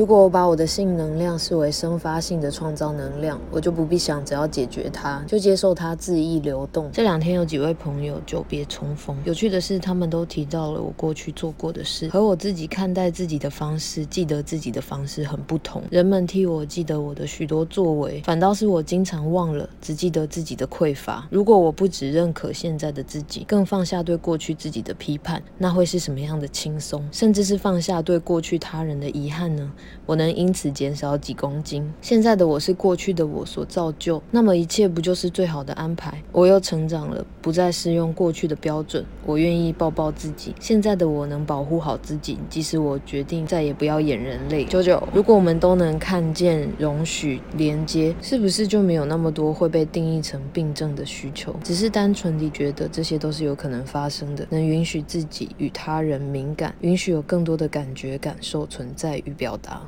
如果我把我的性能量视为生发性的创造能量，我就不必想着要解决它，就接受它恣意流动。这两天有几位朋友久别重逢，有趣的是，他们都提到了我过去做过的事，和我自己看待自己的方式、记得自己的方式很不同。人们替我记得我的许多作为，反倒是我经常忘了，只记得自己的匮乏。如果我不只认可现在的自己，更放下对过去自己的批判，那会是什么样的轻松？甚至是放下对过去他人的遗憾呢？我能因此减少几公斤？现在的我是过去的我所造就，那么一切不就是最好的安排？我又成长了，不再适用过去的标准。我愿意抱抱自己。现在的我能保护好自己，即使我决定再也不要演人类。九九，如果我们都能看见、容许、连接，是不是就没有那么多会被定义成病症的需求？只是单纯地觉得这些都是有可能发生的，能允许自己与他人敏感，允许有更多的感觉、感受存在与表达。